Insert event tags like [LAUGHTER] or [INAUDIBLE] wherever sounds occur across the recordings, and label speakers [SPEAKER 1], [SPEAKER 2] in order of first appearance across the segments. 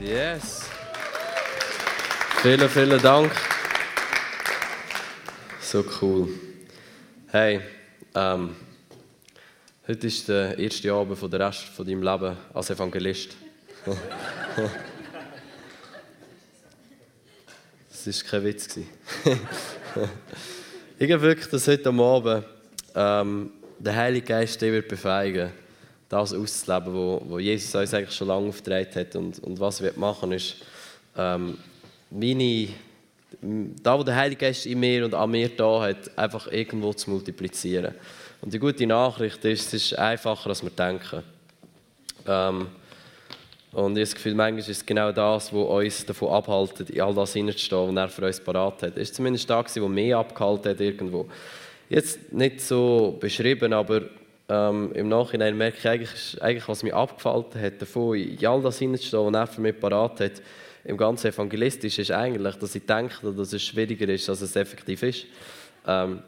[SPEAKER 1] Yes. Vielen, vielen Dank. So cool. Hey, ähm, heute ist der erste Abend von der Rest von deinem Leben als Evangelist. [LAUGHS] Das war kein Witz. [LAUGHS] ich habe wirklich, dass heute am Abend ähm, der Heilige Geist dich wird befähigen das auszuleben, wo, wo Jesus uns eigentlich schon lange aufgetragen hat. Und, und was wir machen, ist, ähm, meine, da, wo der Heilige Geist in mir und an mir da hat, einfach irgendwo zu multiplizieren. Und die gute Nachricht ist, es ist einfacher, als wir denken. Ähm, und ich habe das Gefühl, manchmal ist es genau das, was uns davon abhält, in all das hineinzustehen, was er für uns parat hat. Es war zumindest da, wo mich abgehalten hat irgendwo. Jetzt nicht so beschrieben, aber ähm, im Nachhinein merke ich eigentlich, eigentlich, was mich abgefallen hat, davon in all das hineinzustehen, was er für mich parat hat, im ganzen Evangelistisch, ist eigentlich, dass ich denke, dass es schwieriger ist, als es effektiv ist. Ähm,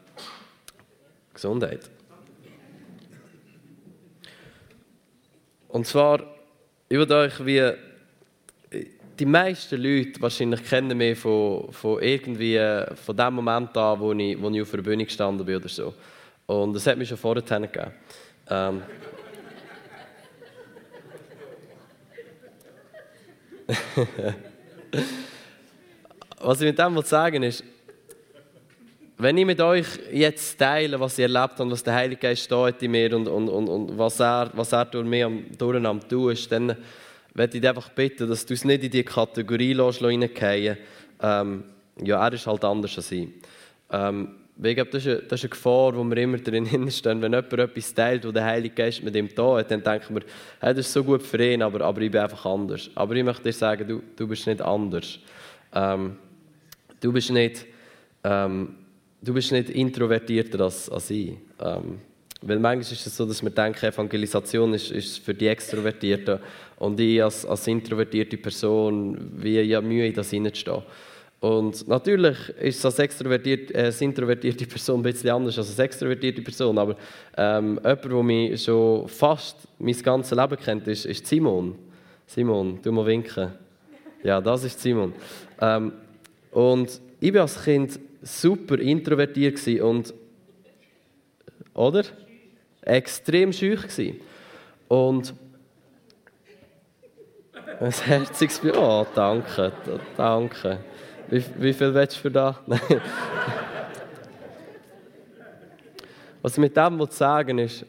[SPEAKER 1] Gesundheit. Und zwar ich würde euch wie die meisten Leute wahrscheinlich kennen mich von, von irgendwie von dem Moment an, wo ich, wo ich auf der Bühne gestanden bin oder so. Und das hat mich schon vorher gegeben. Ähm. [LAUGHS] was ich mit dem sagen ist, wenn ich mit euch jetzt teile, was ich erlebt habe was der Heilige Geist in mir und, und, und, und was, er, was er durch mich am, durch am dann werde ich einfach bitten, dass du es nicht in die Kategorie hineingehen ähm, Ja, er ist halt anders als ich. Ähm, ich glaube, das ist, eine, das ist eine Gefahr, wo wir immer drin [LAUGHS] stehen. Wenn jemand etwas teilt, wo der Heilige Geist mit ihm da hat, dann denken wir, hey, das ist so gut für ihn, aber, aber ich bin einfach anders. Aber ich möchte dir sagen, du, du bist nicht anders. Ähm, du bist nicht... Ähm, du bist nicht introvertierter als, als ich. Ähm, weil manchmal ist es so, dass wir denken, Evangelisation ist, ist für die Extrovertierten und ich als, als introvertierte Person wie ja Mühe, in das hineinzustehen. Und natürlich ist als, extrovertiert, äh, als introvertierte Person ein bisschen anders als als extrovertierte Person, aber ähm, jemand, der mich schon fast mein ganzes Leben kennt, ist, ist Simon. Simon, du mal winken. Ja, das ist Simon. Ähm, und ich bin als Kind super introvertiert und oder extrem schüch und [LAUGHS] ein herziges Oh, danke, danke. Wie, wie viel willst du für das? [LAUGHS] Was ich mit dem sagen ist,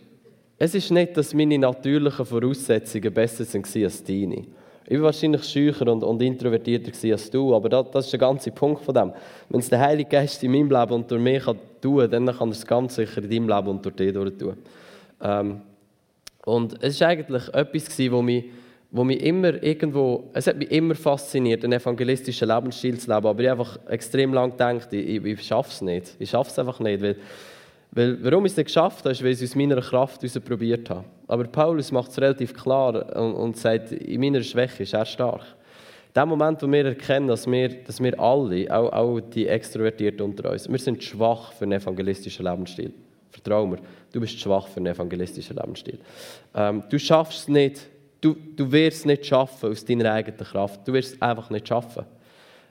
[SPEAKER 1] es ist nicht, dass meine natürlichen Voraussetzungen besser sind als deine. Ich war wahrscheinlich schücher und, und introvertierter als du, aber das, das, ist der ganze Punkt von dem. Wenn es der Heilige Geist in meinem Leben und durch mich tun kann, dann kann er es ganz sicher in deinem Leben und durch dich tun. Ähm, und es war eigentlich etwas, wo mich, wo mich immer irgendwo, es hat mich immer fasziniert, einen evangelistischen Lebensstil zu leben, aber ich einfach extrem lange gedacht, ich, ich, schaffe es nicht. Ich schaffe es einfach nicht, weil weil, warum ich es nicht geschafft habe, ist, weil ich es aus meiner Kraft probiert habe. Aber Paulus macht es relativ klar und, und sagt, in meiner Schwäche ist er stark. In dem Moment, wo wir erkennen, dass wir, dass wir alle, auch, auch die Extrovertierten unter uns, wir sind schwach für einen evangelistischen Lebensstil. Vertrau mir, du bist schwach für einen evangelistischen Lebensstil. Ähm, du schaffst es nicht, du, du wirst es nicht schaffen aus deiner eigenen Kraft. Du wirst es einfach nicht schaffen.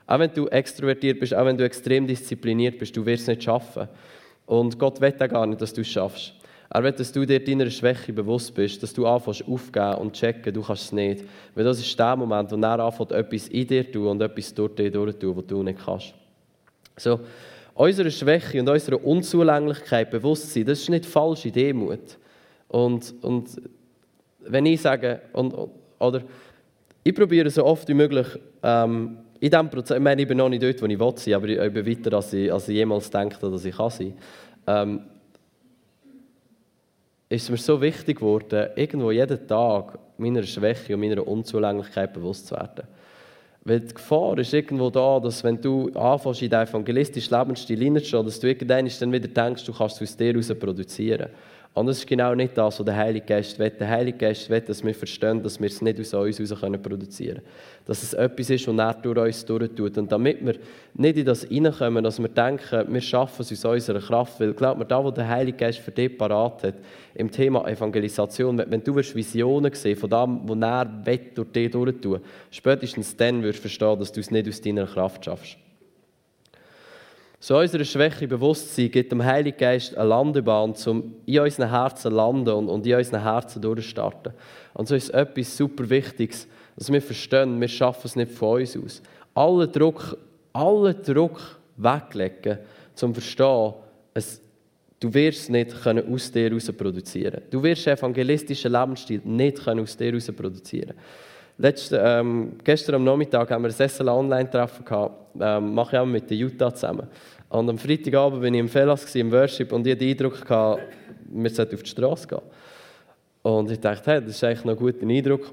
[SPEAKER 1] Auch wenn du extrovertiert bist, auch wenn du extrem diszipliniert bist, du wirst es nicht schaffen. Und Gott will auch gar nicht, dass du es schaffst. Er will, dass du dir deiner Schwäche bewusst bist, dass du anfängst aufgeben und checken, du kannst es nicht. Weil das ist der Moment, wo er anfängt, etwas in dir zu tun und etwas durch dich durchzutun, was du nicht kannst. So, unsere Schwäche und unsere Unzulänglichkeit bewusst sein, das ist nicht falsche Demut. Und, und wenn ich sage, und, oder ich probiere so oft wie möglich, ähm, in diesem Prozess, ich meine, ich bin noch nicht dort, wo ich will sein, aber ich bin weiter, als ich, als ich jemals denke, dass ich kann sein kann. Ähm, ist mir so wichtig geworden, irgendwo jeden Tag meiner Schwäche und meiner Unzulänglichkeit bewusst zu werden. Weil die Gefahr ist irgendwo da, dass wenn du anfängst, in diesen evangelistischen Lebensstil hineinzustehen, dass du irgendwann dann wieder denkst, du kannst es aus dir heraus produzieren. Und das ist genau nicht das, was der Heilige Geist will. Der Heilige Geist will, dass wir verstehen, dass wir es nicht aus uns heraus produzieren können. Dass es etwas ist, was er durch uns durchtut. Und damit wir nicht in das hineinkommen, dass wir denken, wir schaffen es aus unserer Kraft. Weil, glaub mir, da, wo der Heilige Geist für dich parat hat, im Thema Evangelisation, wenn du Visionen sehen von dem, was er durch dich durchtun spätestens dann wirst du verstehen, dass du es nicht aus deiner Kraft schaffst. So unserer Schwäche bewusst sein, gibt dem Heiligen Geist eine Landebahn, um in unseren Herzen zu landen und, und in unseren Herzen durchzustarten. Und so ist etwas super Wichtiges, dass wir verstehen, wir schaffen es nicht von uns aus. Allen Druck, allen Druck weglegen, zum zu verstehen, es, du wirst nicht können aus dir heraus produzieren Du wirst evangelistischen Lebensstil nicht können aus dir heraus produzieren Letzte, ähm, Gestern am Nachmittag haben wir ein SLA Online-Treffen gehabt, ähm, mache ich auch mit der Jutta zusammen. Und am Freitagabend war ich im Fellas im Worship und ich hatte den Eindruck, gehabt, wir sollten auf die Straße gehen. Und ich dachte, hey, das ist eigentlich noch ein guter Eindruck.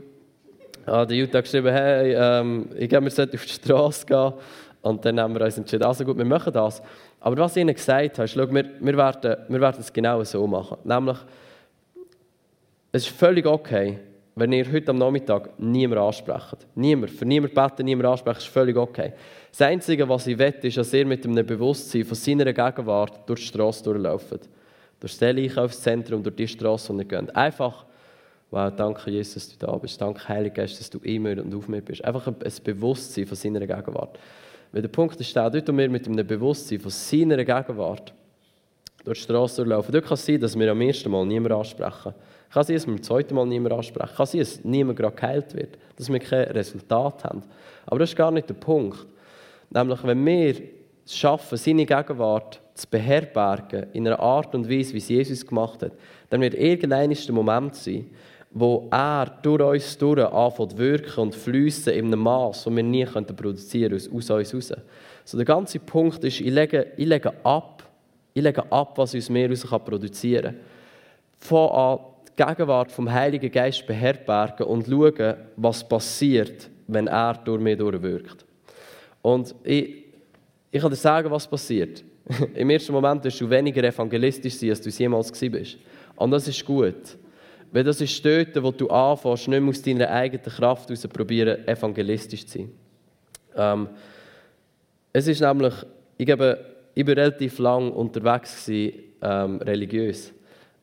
[SPEAKER 1] Ah, der Jutta geschrieben, hey, ähm, ich glaube, wir sollten auf die Straße gehen. Und dann haben wir uns entschieden, also gut, wir machen das. Aber was ich ihnen gesagt habe, ist, schau, wir, wir, werden, wir werden es genau so machen. Nämlich, es ist völlig okay, wenn ihr heute am Nachmittag niemand ansprecht. Niemand. Für niemand beten, niemand ansprechen, ist völlig okay. Das Einzige, was ich will, ist, dass ihr mit einem Bewusstsein von seiner Gegenwart durch die Straße durchlauft. Durch das Einkaufszentrum, durch die Straße, die ihr geht. Einfach, wow, danke Jesus, dass du da bist. Danke, Heiliger Geist, dass du immer und auf mir bist. Einfach ein Bewusstsein von seiner Gegenwart. Weil der Punkt ist dort, wo wir mit einem Bewusstsein von seiner Gegenwart durch die Straße durchlaufen, dort kann es sein, dass wir am ersten Mal niemand ansprechen. Kann sein, dass wir beim zweiten Mal niemand ansprechen. Kann sein, dass niemand gerade geheilt wird. Dass wir kein Resultat haben. Aber das ist gar nicht der Punkt. Nämlich, wenn wir es schaffen, seine Gegenwart zu beherbergen, in einer Art und Weise, wie es Jesus gemacht hat, dann wird irgendein Moment sein, wo er durch uns durch anfängt wirken und fließen in einem Maß, das wir nie produzieren könnten, aus uns heraus. So der ganze Punkt ist, ich lege, ich lege ab, ich lege ab, was aus mir heraus produzieren kann. Von an Gegenwart vom Heiligen Geist beherbergen und schauen, was passiert, wenn er durch mich durchwirkt. Und ich, ich kann dir sagen, was passiert. [LAUGHS] Im ersten Moment wirst du weniger evangelistisch sein, als du es jemals gewesen bist. Und das ist gut. Weil das ist dort, wo du anfängst, nicht mehr aus deiner eigenen Kraft heraus probieren, evangelistisch zu sein. Ähm, es ist nämlich, ich, glaube, ich war relativ lang unterwegs gewesen, ähm, religiös.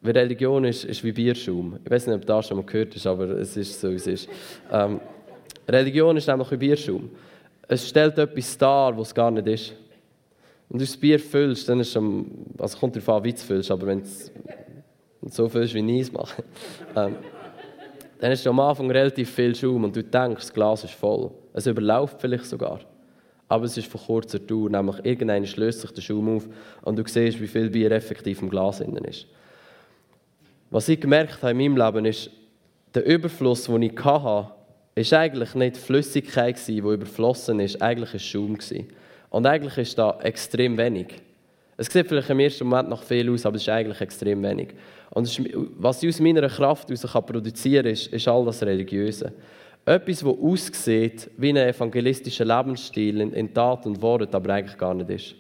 [SPEAKER 1] Weil Religion ist, ist wie Bierschaum. Ich weiß nicht, ob du das schon mal gehört hast, aber es ist so, wie es ist. Ähm, Religion ist nämlich wie Bierschaum. Es stellt etwas dar, was es gar nicht ist. Und du das Bier füllst, dann ist es schon, also kommt darauf an, wie du es füllst, aber wenn du so füllst, wie ich es mache, [LAUGHS] ähm, dann ist am Anfang relativ viel Schaum und du denkst, das Glas ist voll. Es überläuft vielleicht sogar. Aber es ist von kurzer Dauer, nämlich irgendwann löst sich der Schaum auf und du siehst, wie viel Bier effektiv im Glas innen ist. Was ich gemerkt habe in meinem Leben ist, der Überfluss, den ich hatte, ist eigentlich nicht Flüssigkeit, die überflossen ist, eigentlich ein Schaum. Und eigentlich ist da extrem wenig. Es sieht vielleicht im ersten Moment noch viel aus, aber es ist eigentlich extrem wenig. Und was ich aus meiner Kraft heraus produzieren kann, ist, ist all das Religiöse. Etwas, das aussieht wie ein evangelistischer Lebensstil in, in Tat und Wort, aber eigentlich gar nicht ist.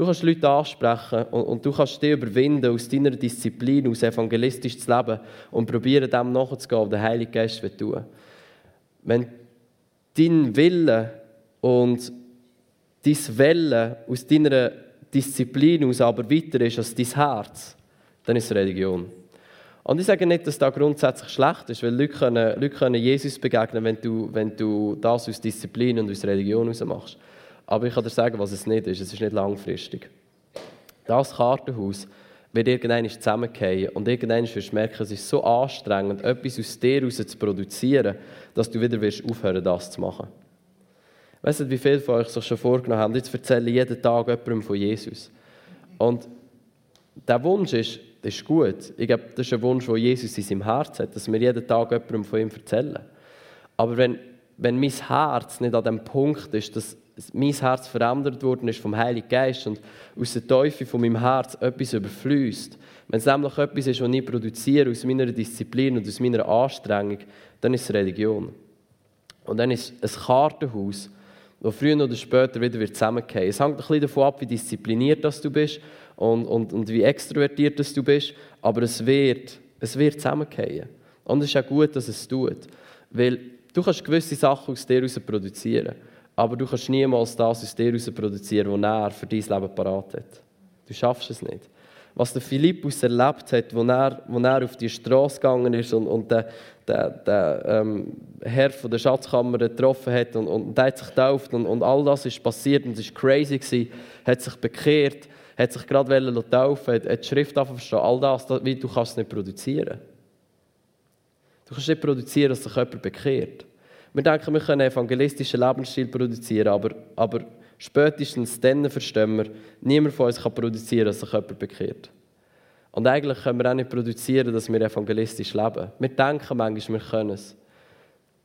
[SPEAKER 1] Du kannst Leute ansprechen und, und, du kannst dich überwinden, aus deiner Disziplin, aus evangelistisch zu leben und probieren, dem nachzugehen, was der Heilige Geist will tun. Wenn dein Wille und dein Welle aus deiner Disziplin aus aber weiter ist als dein Herz, dann ist es Religion. Und ich sage nicht, dass das grundsätzlich schlecht ist, weil Leute können, Leute können Jesus begegnen, wenn du, wenn du das aus Disziplin und aus Religion heraus machst. Aber ich kann dir sagen, was es nicht ist. Es ist nicht langfristig. Das Kartenhaus wird irgendwann zusammengehen und irgendwann wirst du merken, es ist so anstrengend, etwas aus dir heraus zu produzieren, dass du wieder wirst aufhören das zu machen. Weißt du, wie viele von euch sich schon vorgenommen haben, jetzt erzähle ich jeden Tag jemandem von Jesus. Und der Wunsch ist, ist gut. Ich glaube, das ist ein Wunsch, den Jesus in seinem Herz hat, dass wir jeden Tag jemandem von ihm erzählen. Aber wenn, wenn mein Herz nicht an dem Punkt ist, dass mein Herz verändert worden ist vom Heiligen Geist und aus der Teufel von meinem Herz etwas überfließt, wenn es nämlich etwas ist, was ich produziere aus meiner Disziplin und aus meiner Anstrengung, dann ist es Religion. Und dann ist ein Kartenhaus, wo früher oder später wieder wird zusammenfallen. Es hängt ein bisschen davon ab, wie diszipliniert das du bist und, und, und wie extrovertiert das du bist, aber es wird, es wird zusammenfallen. Und es ist auch gut, dass es tut, weil du kannst gewisse Sachen aus dir heraus produzieren, aber du kannst niemals das aus dir heraus produzieren, was er für dein Leben parat hat. Du schaffst es nicht was der Philippus erlebt hat, wo er, wo er auf die Straße gegangen ist und, und der, der, der ähm, Herr von der Schatzkammer getroffen hat und, und der hat sich getauft und, und all das ist passiert und es war crazy, gewesen, hat sich bekehrt, hat sich gerade taufen hat, hat die Schrift verstehen. All das, das, wie, du kannst es nicht produzieren. Du kannst nicht produzieren, dass sich jemand bekehrt. Wir denken, wir können einen evangelistischen Lebensstil produzieren, aber, aber Spätestens dann verstehen wir, niemand von uns kann produzieren, dass sich jemand bekehrt. Und eigentlich können wir auch nicht produzieren, dass wir evangelistisch leben. Wir denken manchmal, wir können es.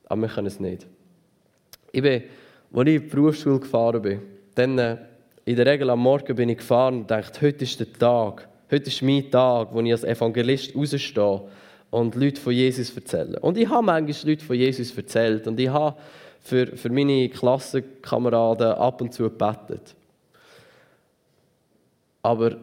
[SPEAKER 1] Aber wir können es nicht. Ich bin, als ich in die Berufsschule gefahren bin, dann äh, in der Regel am Morgen bin ich gefahren und dachte, heute ist der Tag. Heute ist mein Tag, wo ich als Evangelist rausstehe und Leute von Jesus erzähle. Und ich habe manchmal Leute von Jesus erzählt. Und ich habe für, für meine Klassenkameraden ab und zu gebetet. Aber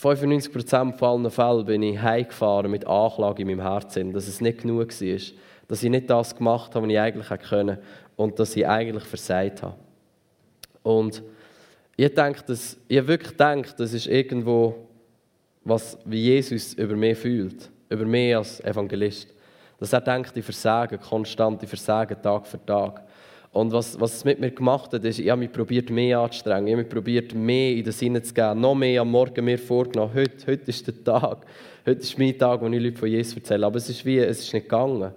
[SPEAKER 1] 95% von allen Fällen bin ich heimgefahren mit Anklage in meinem Herzen, dass es nicht genug war, dass ich nicht das gemacht habe, was ich eigentlich hätte können und dass ich eigentlich versagt habe. Und ich denke, dass, ich wirklich denke, das ist irgendwo, was wie Jesus über mich fühlt, über mich als Evangelist. Dass er denkt, ich versage konstant, ich versage Tag für Tag. Und was, was es mit mir gemacht hat, ist, ich habe mich probiert, mehr anzustrengen. Ich habe mich probiert, mehr in den Sinne zu geben. Noch mehr am Morgen mir vorgenommen. Heute, heute ist der Tag. Heute ist mein Tag, wo ich Leute von Jesus erzähle. Aber es ist wie, es ist nicht gegangen.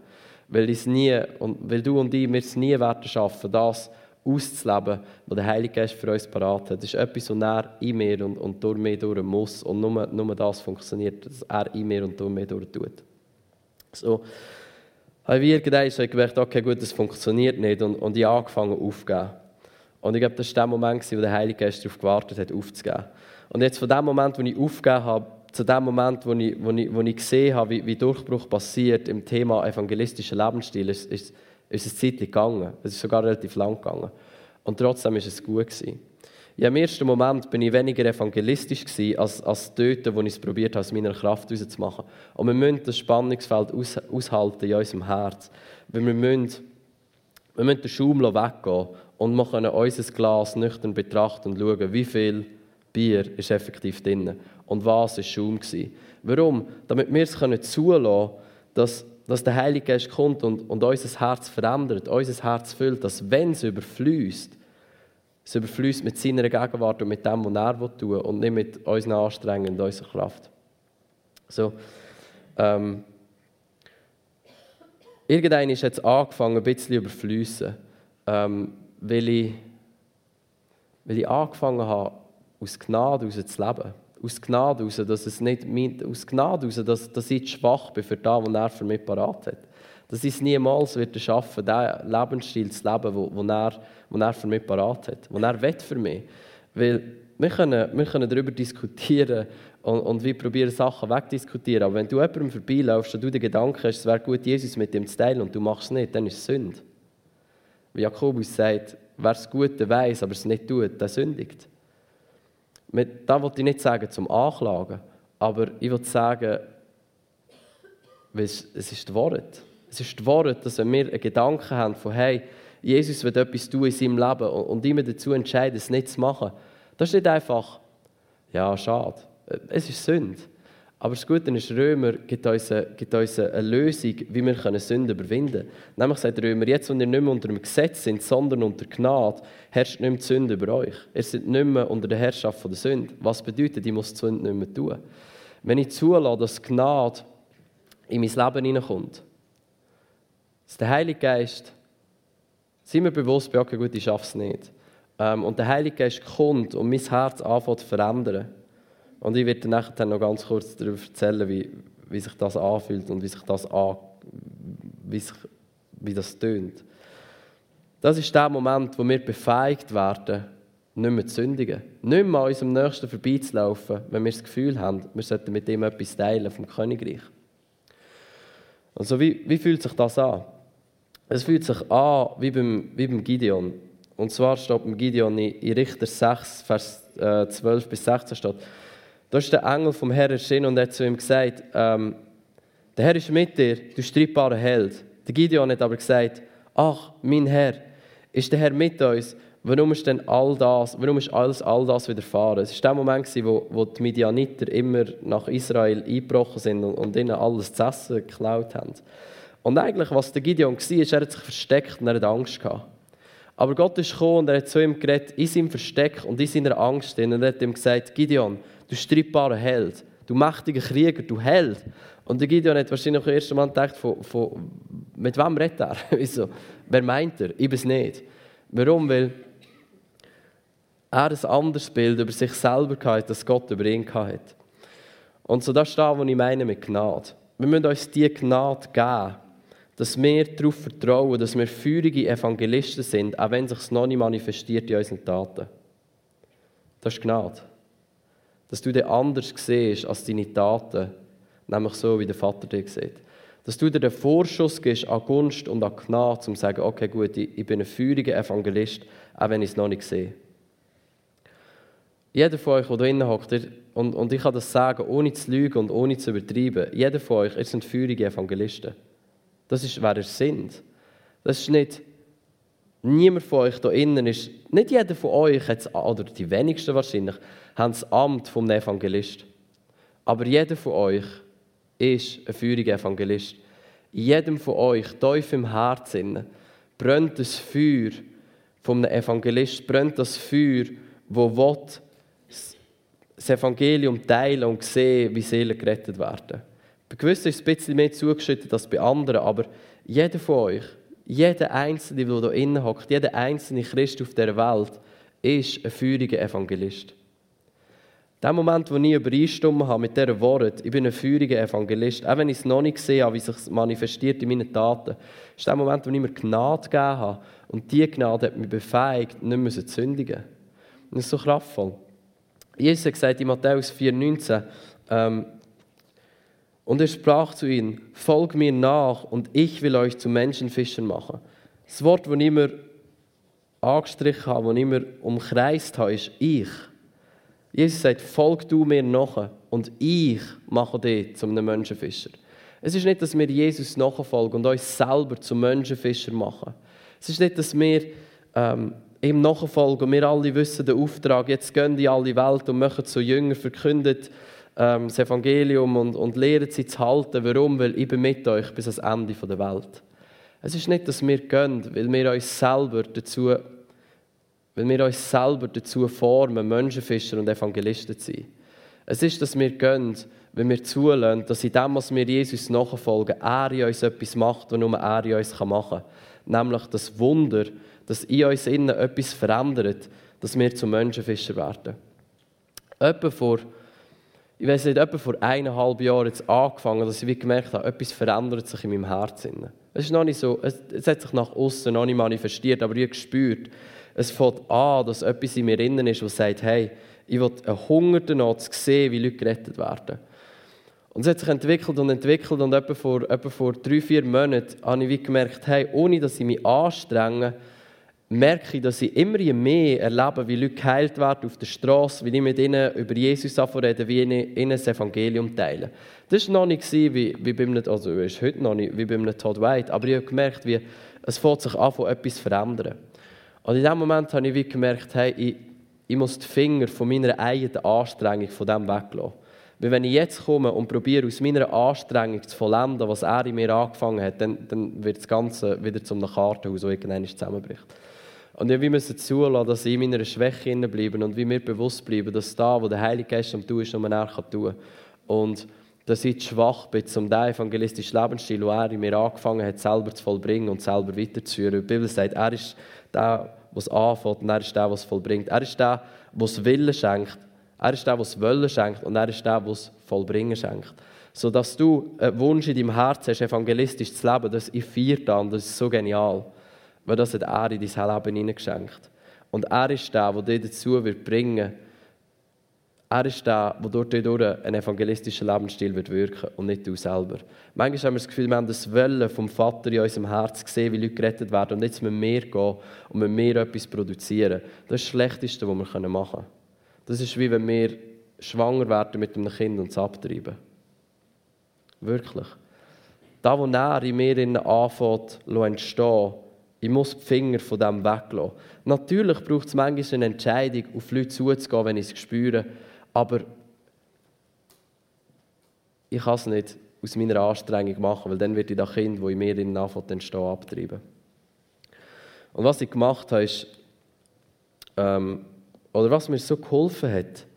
[SPEAKER 1] Weil, nie, und weil du und ich, wir es nie werden schaffen, das auszuleben, was der Heilige Geist für uns parat hat. Das ist etwas, was er in mir und, und durch mich durch muss. Und nur, nur das funktioniert, dass er in mir und durch mich durch tut. So, habe ich irgendwann so gemerkt, okay, gut, das funktioniert nicht. Und, und ich habe angefangen aufzugeben. Und ich glaube, das war der Moment, wo der Heilige Geist darauf gewartet hat, aufzugeben. Und jetzt von dem Moment, wo ich aufgegeben habe, zu dem Moment, wo ich, wo ich, wo ich gesehen habe, wie, wie Durchbruch passiert im Thema evangelistischer Lebensstil, ist, ist, ist es Zeit gegangen. Es ist sogar relativ lang gegangen. Und trotzdem war es gut. Ja, Im ersten Moment bin ich weniger evangelistisch gewesen, als, als dort, wo ich es probiert habe, aus meiner Kraft rauszumachen. Und wir müssen das Spannungsfeld aus, aushalten in unserem Herz. Weil wir müssen, wir müssen den Schaum weggehen und wir können unser Glas nüchtern betrachten und schauen, wie viel Bier ist effektiv drin und was ist Schaum gewesen. Warum? Damit wir es können zulassen dass, dass der Heilige Geist kommt und, und unser Herz verändert, unser Herz füllt, dass wenn es überfließt, es überfließt mit seiner Gegenwart und mit dem, was er tun will und nicht mit unseren Anstrengungen und unserer Kraft. So, ähm, irgendwann ist jetzt angefangen, ein bisschen überfließen, ähm, weil, ich, weil ich angefangen habe, aus Gnade heraus zu leben. Aus Gnade heraus, dass es nicht mein, aus Gnade heraus, dass, dass ich schwach bin für das, was er für mich parat hat dass ich es niemals wird schaffen diesen Lebensstil zu leben, wo, er, wo er für mich parat hat, wo er will für mich. Weil wir können, wir können darüber diskutieren und, und wir probieren Sachen wegdiskutieren, aber wenn du jemandem vorbeilaufst und du den Gedanken hast, es wäre gut, Jesus mit dem zu teilen und du machst es nicht, dann ist es Sünde. Wie Jakobus sagt, wer es gut weiß, aber es nicht tut, der sündigt. Da wollte ich nicht sagen zum Anklagen, aber ich will sagen, es ist das Wort. Es ist das Wort, dass wenn wir einen Gedanken haben von, hey, Jesus wird etwas tun in seinem Leben und immer dazu entscheiden, es nicht zu machen, das ist nicht einfach, ja, schade. Es ist Sünde. Aber das Gute ist, Römer gibt uns, eine, gibt uns eine Lösung, wie wir Sünde überwinden können. Nämlich sagt Römer, jetzt, wo ihr nicht mehr unter dem Gesetz sind, sondern unter Gnade, herrscht nicht mehr die Sünde über euch. Ihr seid nicht mehr unter der Herrschaft der Sünde. Was bedeutet, ich muss die Sünde nicht mehr tun. Wenn ich zulasse, dass Gnade in mein Leben hineinkommt, dass der Heilige Geist, sind wir bewusst, okay, gut, ich schaffe es nicht. Ähm, und der Heilige Geist kommt und mein Herz anfängt zu verändern. Und ich werde nachher noch ganz kurz darüber erzählen, wie, wie sich das anfühlt und wie sich das an, wie, sich, wie das tönt. Das ist der Moment, wo wir befähigt werden, nicht mehr zu sündigen. Nicht mehr an unserem Nächsten vorbeizulaufen, wenn wir das Gefühl haben, wir sollten mit ihm etwas teilen vom Königreich. Also wie, wie fühlt sich das an? Es fühlt sich an wie beim, wie beim Gideon. Und zwar steht beim Gideon in Richter 6, Vers 12 äh, bis 16 steht, da ist der Engel vom Herrn erschienen und hat zu ihm gesagt, ähm, der Herr ist mit dir, du streitbarer Held. Der Gideon hat aber gesagt, ach, mein Herr, ist der Herr mit uns? Warum ist denn all das, warum ist alles all das widerfahren? Es war der Moment, wo, wo die Midianiter immer nach Israel eingebrochen sind und, und ihnen alles zu essen geklaut haben. Und eigentlich, was der Gideon war, ist, er hat sich versteckt und er hat Angst gehabt. Aber Gott ist gekommen und er hat zu ihm geredet, in seinem Versteck und in seiner Angst. Und er hat ihm gesagt, Gideon, du streitbarer Held, du mächtiger Krieger, du Held. Und der Gideon hat wahrscheinlich im ersten Mal gedacht, von, von, mit wem redet er? [LAUGHS] Wieso? Wer meint er? Ich bin es nicht. Warum? Weil er ein anderes Bild über sich selber hatte, das Gott über ihn hatte. Und so das ist das, was ich meine mit Gnade. Wir müssen uns diese Gnade geben, dass wir darauf vertrauen, dass wir feurige Evangelisten sind, auch wenn es sich noch nicht manifestiert in unseren Taten. Das ist Gnade. Dass du den anders siehst als deine Taten, nämlich so, wie der Vater dich sieht. Dass du dir den Vorschuss gibst an Gunst und an Gnade, um zu sagen, okay, gut, ich bin ein feuriger Evangelist, auch wenn ich es noch nicht sehe. Jeder von euch, der drinnen hockt, und, und ich kann das sagen, ohne zu lügen und ohne zu übertreiben, jeder von euch, ihr sind feurige Evangelisten. Das ist, wer ihr sind. Das ist nicht, niemand von euch da innen ist, nicht jeder von euch, oder die wenigsten wahrscheinlich, haben das Amt vom Evangelist. Aber jeder von euch ist ein feuriger Evangelist. In jedem von euch, tief im Herzen, brennt das Feuer vom Evangelist, brennt das Feuer, wo das Evangelium teilen und sehen, wie Seelen gerettet werden. Bei gewissen ist es ein bisschen mehr zugeschüttet als bei anderen, aber jeder von euch, jeder Einzelne, der hier innen hockt, jeder einzelne Christ auf der Welt, ist ein feuriger Evangelist. Der Moment, wo ich übereinstimme habe mit dieser Wort, ich bin ein feuriger Evangelist, auch wenn ich es noch nicht sehe, wie sich manifestiert in meinen Taten, ist der Moment, wo ich mir Gnade gegeben habe. Und diese Gnade hat mich befähigt, nicht mehr zu sündigen. Das ist so kraftvoll. Jesus hat gesagt in Matthäus 4,19, ähm, und er sprach zu ihnen, folg mir nach und ich will euch zu Menschenfischern machen. Das Wort, das ich immer angestrichen habe, das ich immer umkreist habe, ist ich. Jesus sagt, folg du mir nach und ich mache dich zum einem Menschenfischer. Es ist nicht, dass wir Jesus nachfolgen und uns selber zum Menschenfischer machen. Es ist nicht, dass wir ähm, ihm nachfolgen und wir alle wissen den Auftrag, jetzt gehen die alle Welt und machen zu Jünger, verkündet ähm, das Evangelium und, und lehren sie zu halten. Warum? Weil ich bin mit euch bis ans Ende der Welt. Es ist nicht, dass wir gehen, weil wir uns selber dazu, weil wir uns selber dazu formen, Menschenfischer und Evangelisten zu sein. Es ist, dass wir gehen, wenn wir zulassen, dass in dem, was wir Jesus nachfolgen, er in uns etwas macht, was nur er in uns machen kann. Nämlich das Wunder, dass in uns innen etwas verändert, dass wir zu Menschenfischer werden. Etwa vor, ich weiß nicht, etwa vor eineinhalb Jahren jetzt angefangen, dass ich gemerkt habe, etwas verändert sich in meinem Herzen. Es ist noch nicht so, es, es hat sich nach außen noch nicht manifestiert, aber ich habe gespürt, es fängt an, dass etwas in mir innen ist, das sagt, hey, ich will einen Hunger danach zu sehen, wie Leute gerettet werden. Und es hat sich entwickelt und entwickelt und etwa vor, etwa vor drei, vier Monaten habe ich gemerkt, hey, ohne dass ich mich anstrenge, merke ich, dass ich immer mehr erlebe, wie Leute geheilt werden auf der Straße, wie ich mit ihnen über Jesus rede, wie ich ihnen das Evangelium teile. Das war noch nicht wie, wie bei einem, also ist heute noch nicht wie bei einem Todd White, aber ich habe gemerkt, wie es fängt sich an, etwas zu verändern. Und in dem Moment habe ich wie gemerkt, hey, ich, ich muss die Finger von meiner eigenen Anstrengung von dem weglassen. Weil wenn ich jetzt komme und probiere, aus meiner Anstrengung zu vollenden, was er in mir angefangen hat, dann, dann wird das Ganze wieder zum Kartenhaus, das irgendwann zusammenbricht. Und wir müssen zulassen, dass ich in meiner Schwäche bleiben und wie mir bewusst bleiben, dass da, wo der Heilige Geist am tun ist, nur er kann tun. Und dass ich zu schwach bin, um den evangelistischen Lebensstil, den er in mir angefangen hat, selber zu vollbringen und selber weiterzuführen. Die Bibel sagt, er ist der, es anfängt und er ist der, es vollbringt. Er ist der, es Willen schenkt. Er ist der, es Wollen schenkt und er ist der, es Vollbringen schenkt. Sodass du einen Wunsch in deinem Herzen hast, evangelistisch zu leben, das ich feiere und das ist so genial. Weil das hat er in dein Leben hineingeschenkt. Und er ist der, der dich dazu wird bringen er ist der, der dort durch einen evangelistischen Lebensstil wird wirken und nicht du selber. Manchmal haben wir das Gefühl, wir haben das Wollen vom Vater in unserem Herz gesehen, wie Leute gerettet werden und jetzt müssen wir gehen und mit mir etwas produzieren. Das ist das Schlechteste, was wir machen können. Das ist wie wenn wir schwanger werden mit einem Kind und es abtreiben. Wirklich. Da, wo er in mir anfängt entstehen, ich muss die Finger von dem weglassen. Natürlich braucht es manchmal eine Entscheidung, auf Leute zuzugehen, wenn ich es spüre, aber ich kann es nicht aus meiner Anstrengung machen, weil dann wird ich das Kind, das in mir anfängt entstehen, abtreiben. Und was ich gemacht habe, ist, ähm, oder was mir so geholfen hat,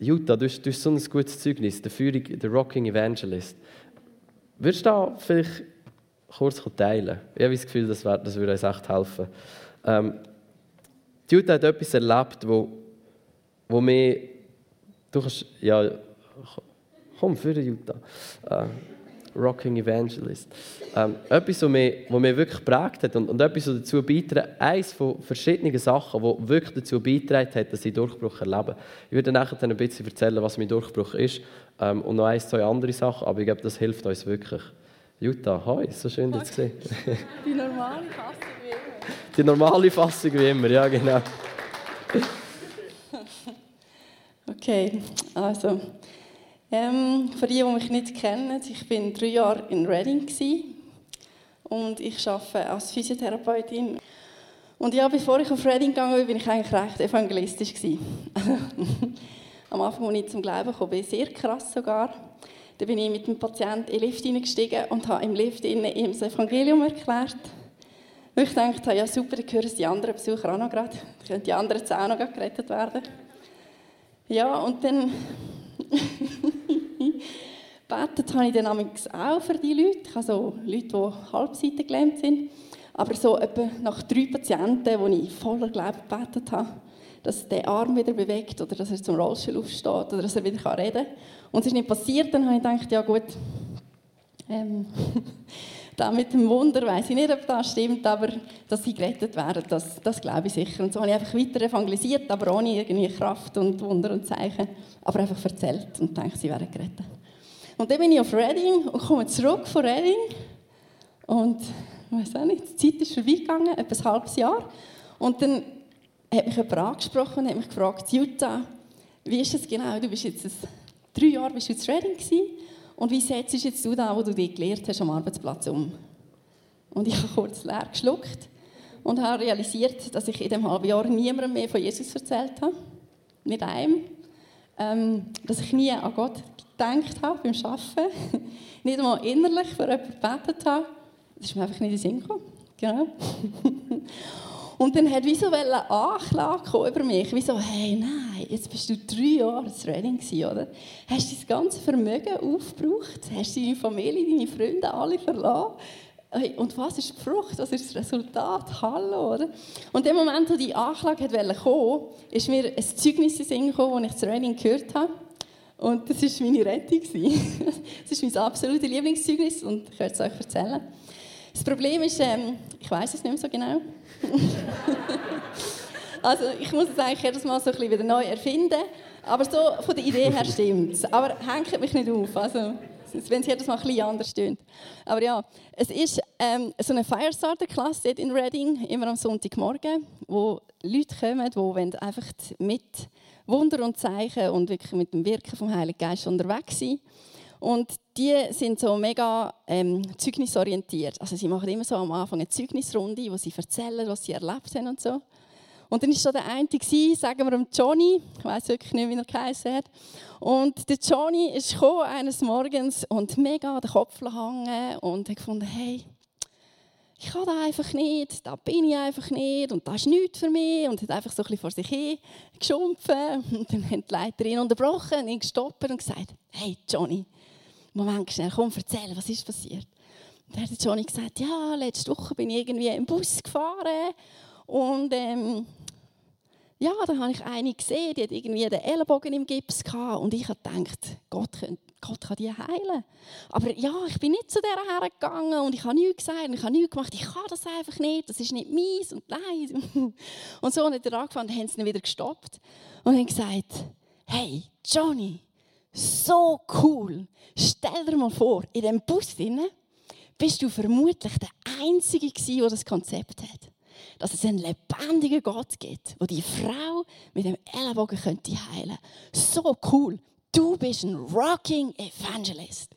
[SPEAKER 1] Jutta, du hast, du hast so ein gutes Zeugnis, der, Führung, der Rocking Evangelist. Würdest du da vielleicht kurz teilen? Ich habe das Gefühl, das, wär, das würde uns echt helfen. Ähm, Jutta hat etwas erlebt, wo, wo mir... Du kannst... Ja, komm, für Jutta. Äh, Rocking Evangelist. Ähm, etwas, was mich, was mich wirklich geprägt hat und, und etwas, was dazu beiträgt, eines von verschiedenen Sachen, die wirklich dazu beitragen hat, dass ich Durchbruch erlebe. Ich werde nachher ein bisschen erzählen, was mein Durchbruch ist ähm, und noch ein, zwei andere Sachen, aber ich glaube, das hilft uns wirklich. Jutta, hi, so schön, dich zu sehen. [LAUGHS]
[SPEAKER 2] Die normale Fassung wie immer.
[SPEAKER 1] Die normale Fassung wie immer, ja genau.
[SPEAKER 2] Okay, also ähm, für die, die mich nicht kennen, ich bin drei Jahre in Reading und ich arbeite als Physiotherapeutin. Und ja, bevor ich auf Reading gegangen bin, bin ich eigentlich recht evangelistisch [LAUGHS] Am Anfang, als ich zum Glauben kam, bin sehr krass sogar. Da bin ich mit dem Patienten in den Lift hineingestiegen und habe im Lift ihm das Evangelium erklärt. Und ich dachte, ja super, dann hören die anderen Besucher auch noch gerade. Dann können die anderen jetzt auch noch gerettet werden. Ja, und dann [LAUGHS] Betet habe ich dann auch für die Leute. Ich habe so Leute, die halbseitig gelähmt sind. Aber so etwa nach drei Patienten, wo ich voller Glauben gebetet habe, dass der Arm wieder bewegt oder dass er zum Rollstuhl aufsteht oder dass er wieder reden kann. Und es ist nicht passiert, dann habe ich gedacht, ja gut, ähm, [LAUGHS] da mit dem Wunder weiß ich nicht, ob das stimmt, aber dass sie gerettet werden, das, das glaube ich sicher. Und so habe ich einfach weiter evangelisiert, aber ohne irgendwie Kraft und Wunder und Zeichen, aber einfach erzählt und denke, sie werden gerettet. Und dann bin ich auf Reading und komme zurück von Reading und weiß auch nicht, die Zeit ist vorbeigegangen, etwa ein halbes Jahr. Und dann hat mich jemand angesprochen und hat mich gefragt, Jutta, wie ist das genau? Du bist jetzt drei Jahre bist du in Reading gewesen. Und wie setzt jetzt du da, wo du dich gelernt hast, am Arbeitsplatz um? Und ich habe kurz leer geschluckt und habe realisiert, dass ich in dem halben Jahr niemandem mehr von Jesus erzählt habe. Nicht einem. Ähm, dass ich nie an Gott gedacht habe beim Arbeiten. [LAUGHS] nicht einmal innerlich für jemanden gebetet habe. Das ist mir einfach nicht in den Sinn gekommen. Genau. [LAUGHS] Und dann hat wie so eine Anklage über mich, wie so, hey, nein, jetzt bist du drei Jahre ins Training oder? Hast du das ganze Vermögen aufgebraucht? Hast du deine Familie, deine Freunde alle verlassen? Hey, und was ist die Frucht? Was ist das Resultat? Hallo, oder? Und in dem Moment, wo die Anklage wollte kommen, ist mir ein Zeugnis in Sinn gekommen, das ich das Training gehört habe. Und das war meine Rettung. [LAUGHS] Das ist mein absolutes Lieblingszeugnis und ich werde es euch erzählen. Das Problem ist, ähm, ich weiß es nicht mehr so genau. [LAUGHS] also ich muss es eigentlich jedes Mal so ein bisschen wieder neu erfinden. Aber so von der Idee her stimmt es. Aber hängt mich nicht auf. Also, wenn es jedes Mal ein bisschen anders stimmt. Aber ja, es ist ähm, so eine Firestarter-Klasse in Reading, immer am Sonntagmorgen, wo Leute kommen, die einfach mit Wunder und Zeichen und wirklich mit dem Wirken vom Heiligen Geist unterwegs sind. Und die sind so mega ähm, zeugnisorientiert. Also sie machen immer so am Anfang eine Zeugnisrunde, wo sie erzählen, was sie erlebt haben und so. Und dann war so der eine, sagen wir Johnny, ich weiß wirklich nicht, wie er geheißen hat. Und der Johnny ist eines Morgens und mega den Kopf hängen und hat gefunden, hey, ich kann da einfach nicht, da bin ich einfach nicht und das ist nichts für mich und hat einfach so ein bisschen vor sich hin geschumpft. Und dann hat die Leiterin unterbrochen, ihn gestoppt und gesagt, hey Johnny, Moment schnell, komm, erzähl, was ist passiert? Und dann hat Johnny gesagt, ja, letzte Woche bin ich irgendwie im Bus gefahren und ähm, ja, da habe ich eine gesehen, die hat irgendwie den Ellenbogen im Gips gehabt und ich habe gedacht, Gott, Gott kann die heilen. Aber ja, ich bin nicht zu der hergegangen und ich habe nichts gesagt und ich habe nichts gemacht. Ich kann das einfach nicht, das ist nicht meins und nein. [LAUGHS] Und so hat er angefangen, dann haben sie ihn wieder gestoppt und haben gesagt, hey, Johnny, so cool. Stell dir mal vor, in dem Bus drin bist du vermutlich der Einzige gewesen, der das Konzept hat. Dass es einen lebendigen Gott gibt, wo die Frau mit dem Ellenbogen könnte heilen. So cool. Du bist ein rocking Evangelist.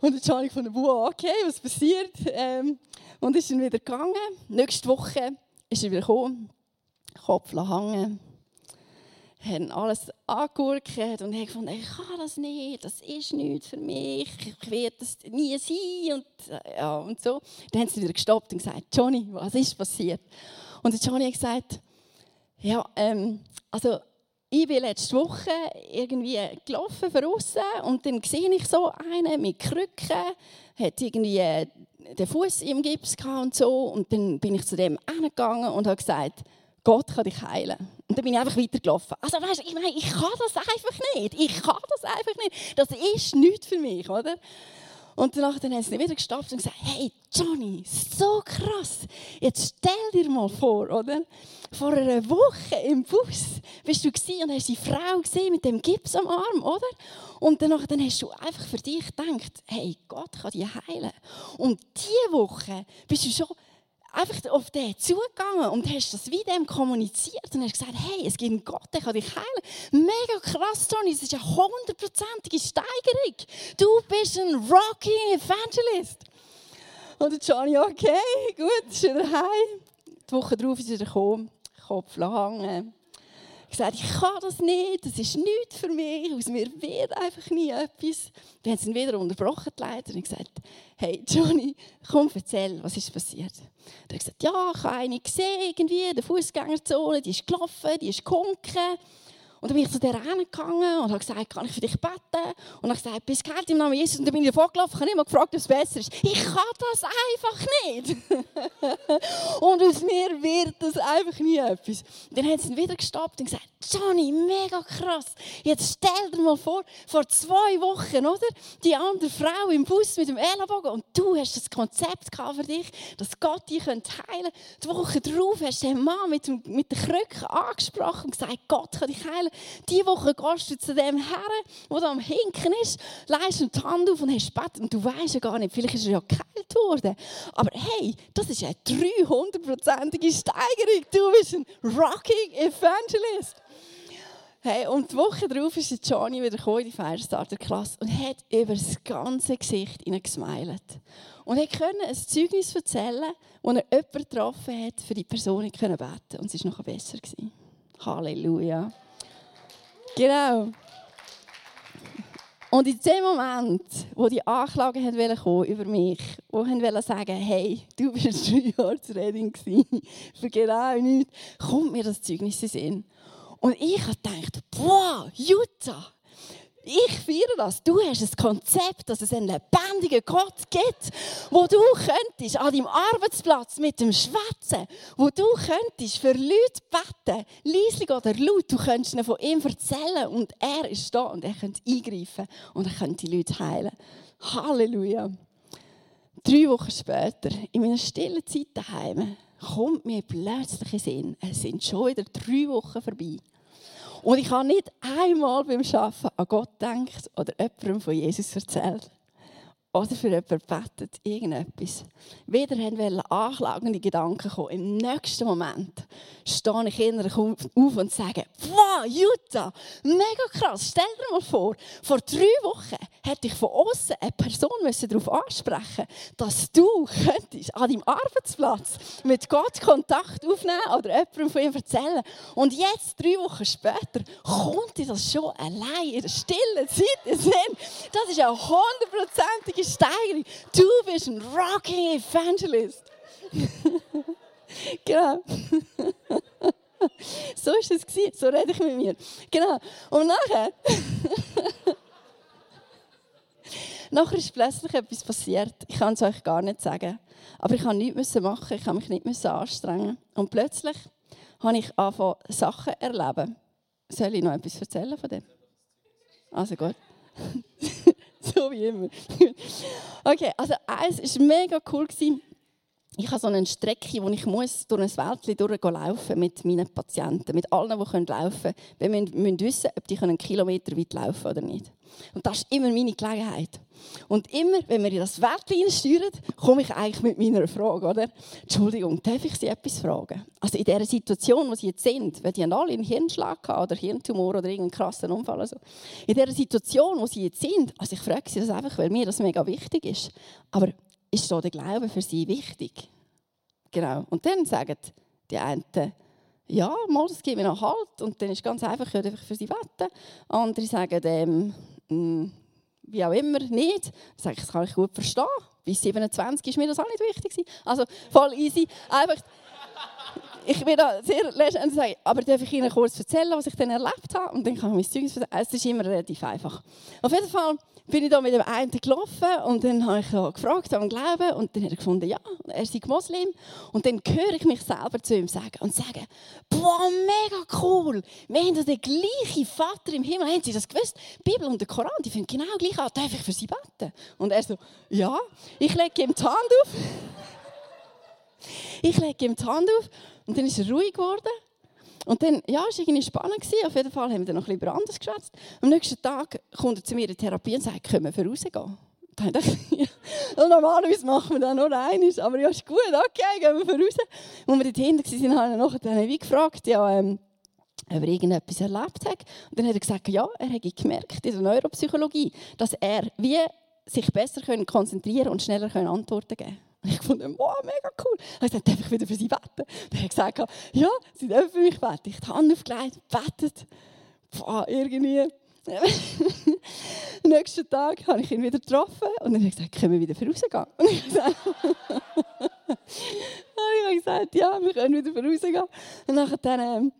[SPEAKER 2] Und dann habe ich von der wow, okay, was passiert? Ähm, und ist dann wieder gegangen. Nächste Woche ist er wieder gekommen, Kopf hängen, haben alles angeschaut und haben gefunden, ich kann das nicht, das ist nichts für mich, ich werde das nie sein und, ja, und so. Dann haben sie wieder gestoppt und gesagt, Johnny, was ist passiert? Und Johnny hat gesagt, ja, ähm, also ich bin letzte Woche irgendwie gelaufen außen und dann sehe ich so einen mit Krücken, hat irgendwie äh, den Fuß im Gips gehabt und so und dann bin ich zu dem gegangen und habe gesagt, Gott kann dich heilen. Und dann bin ich einfach weitergelaufen. Also weißt, ich meine, ich kann das einfach nicht. Ich kann das einfach nicht. Das ist nichts für mich, oder? Und danach dann haben sie wieder gestoppt und gesagt, hey Johnny, so krass. Jetzt stell dir mal vor, oder? Vor einer Woche im Bus bist du und hast die Frau gesehen mit dem Gips am Arm, oder? Und danach dann hast du einfach für dich gedacht, hey, Gott kann dich heilen. Und diese Woche bist du schon einfach auf den zugegangen und hast das wie dem kommuniziert und hast gesagt, hey, es gibt einen Gott, der kann dich heilen. Mega krass, Tony, das ist eine hundertprozentige Steigerung. Du bist ein Rocking Evangelist. Und Johnny, okay, gut, ist wieder heim. Die Woche darauf ist er gekommen, Kopf lang gesagt, ich kann das nicht, das ist nichts für mich, aus mir wird einfach nie etwas. Dann haben sie ihn wieder unterbrochen, die Leiter, und gesagt, hey Johnny, komm, erzähl, was ist passiert? Er hat gesagt, ja, ich habe eine gesehen, irgendwie, der Fußgängerzone, die ist gelaufen, die ist gekunken. Und dann bin ich zu der gegangen und habe gesagt, kann ich für dich beten? Und habe gesagt, bist geheilt im Namen Jesus. Und dann bin ich gelaufen und habe immer gefragt, ob es besser ist. Ich kann das einfach nicht. [LAUGHS] und aus mir wird das einfach nie etwas. Dann haben sie ihn wieder gestoppt und gesagt, Johnny, mega krass. Jetzt stell dir mal vor, vor zwei Wochen, oder? Die andere Frau im Bus mit dem Ellenbogen und du hast das Konzept für dich, dass Gott dich heilen könnte. Die Woche darauf hast du den Mann mit, dem, mit den Krücken angesprochen und gesagt, Gott kann dich heilen. Diese Woche gehst du zu dem Herrn, der da am Hinken ist, leist ihm die Hand auf und hast Bett und du weißt ja gar nicht, vielleicht ist er ja geheilt worden. Aber hey, das ist eine 300-prozentige Steigerung. Du bist ein rocking Evangelist. Hey, und die Woche darauf ist Johnny wieder in die Firestarter-Klasse und hat über das ganze Gesicht gesmiled. Und er konnte ein Zeugnis erzählen, wo er jemanden getroffen hat, für die Person beten. Und es war noch besser. Halleluja. Genau. Und in dem Moment, wo die Anklagen kommen über mich, wo wollten sagen, hey, du bist drei Jahre Reding für genau nichts, kommt mir das Zeugnis in Sinn. Und ich habe gedacht, boah, Jutta, ich feiere das. Du hast ein Konzept, dass es einen lebendigen Gott gibt, wo du könntest an deinem Arbeitsplatz mit dem Schwätzen, wo du könntest für Leute beten, leislich oder laut, du könntest ihnen von ihm erzählen und er ist da und er könnte eingreifen und er könnte die Leute heilen. Halleluja. Drei Wochen später, in meiner stillen Zeit daheim, kommt mir plötzlich in Sinn, es sind schon wieder drei Wochen vorbei. Und ich habe nicht einmal beim Arbeiten an Gott gedacht oder jemandem von Jesus erzählt. Oder für jemanden betet, irgendetwas. Wieder wollen anklagende Gedanken kommen. Im nächsten Moment stehe ich innerlich auf und sage, wow, Jutta, mega krass. Stell dir mal vor, vor drei Wochen hätte ich von außen eine Person darauf ansprechen dass du könntest an deinem Arbeitsplatz mit Gott Kontakt aufnehmen oder jemandem von ihm erzählen. Und jetzt, drei Wochen später, kommt dir das schon allein in der stillen Zeit. Das ist eine hundertprozentige Steigerung. Du bist ein rocking Evangelist. [LAUGHS] genau. [LAUGHS] so war es. So rede ich mit mir. Genau. Und nachher. [LAUGHS] nachher ist plötzlich etwas passiert. Ich kann es euch gar nicht sagen. Aber ich musste nichts machen, ich musste mich nicht anstrengen. Und plötzlich habe ich angefangen, Sachen erleben. Soll ich noch etwas erzählen von dem? Also gut. [LAUGHS] so wie immer. [LAUGHS] okay, also eins war mega cool. Ich habe so eine Strecke, wo ich muss durch ein Wäldchen durchlaufen mit meinen Patienten, mit allen, die laufen können. Wir müssen wissen, ob die einen Kilometer weit laufen können oder nicht. Und das ist immer meine Gelegenheit. Und immer, wenn wir in das Wäldchen steuern, komme ich eigentlich mit meiner Frage, oder? Entschuldigung, darf ich Sie etwas fragen? Also in dieser Situation, wo Sie jetzt sind, weil die haben alle einen Hirnschlag oder Hirntumor oder irgendeinen krassen Unfall. Also. In dieser Situation, wo Sie jetzt sind, also ich frage Sie das einfach, weil mir das mega wichtig ist. Aber ist so der Glaube für sie wichtig? Genau. Und dann sagen die einen, ja, mal, das gibt mir noch Halt. Und dann ist es ganz einfach, ich einfach für sie beten. Andere sagen, ähm, hm, wie auch immer, nicht. Dann sage ich, das kann ich gut verstehen. Bis 27 ist mir das auch nicht wichtig. Also voll easy. Einfach, ich bin da sehr letztendlich sagen, aber darf ich Ihnen kurz erzählen, was ich dann erlebt habe? Und dann kann ich mein Zeugnis erzählen. Es ist immer relativ einfach. Auf jeden Fall bin ich da mit dem einen gelaufen und dann habe ich gefragt, am Glauben und dann hat er gefunden, ja, er sei Moslem. Und dann höre ich mich selber zu ihm sagen und sagen, boah, mega cool, wir haben den gleichen Vater im Himmel. Haben Sie das gewusst? Die Bibel und der Koran, die finden genau gleich an. Darf ich für Sie beten? Und er so, ja, ich lege ihm die Hand auf. Ich lege ihm die Hand auf und dann ist er ruhig geworden und dann, ja, es war irgendwie spannend. Gewesen. Auf jeden Fall haben wir dann noch ein bisschen über geschwätzt. Am nächsten Tag kommt er zu mir in die Therapie und sagt, können wir? Dann dachte ich, [LAUGHS] ja, normalerweise machen wir das nur eines, aber ja, ist gut, okay, gehen wir voraus. Als wir dort hinten waren, habe ich nachher dann gefragt, ja, ähm, ob er irgendetwas erlebt hat. Und dann hat er gesagt, ja, er hätte gemerkt in der Neuropsychologie, dass er wie sich besser konzentrieren und schneller Antworten geben kann. Und ich fand, wow, mega cool. Und ich sagte, darf ich wieder für sie beten? Hat er gesagt, ja, sie dürfen für mich beten. Ich habe die Hand aufgelegt, betet. Boah, irgendwie. Am [LAUGHS] nächsten Tag habe ich ihn wieder getroffen und dann hat er gesagt, können wir wieder vorausgehen? [LAUGHS] Und ich habe gesagt, ja, wir können wieder vorausgehen. Und nachher dann, ähm,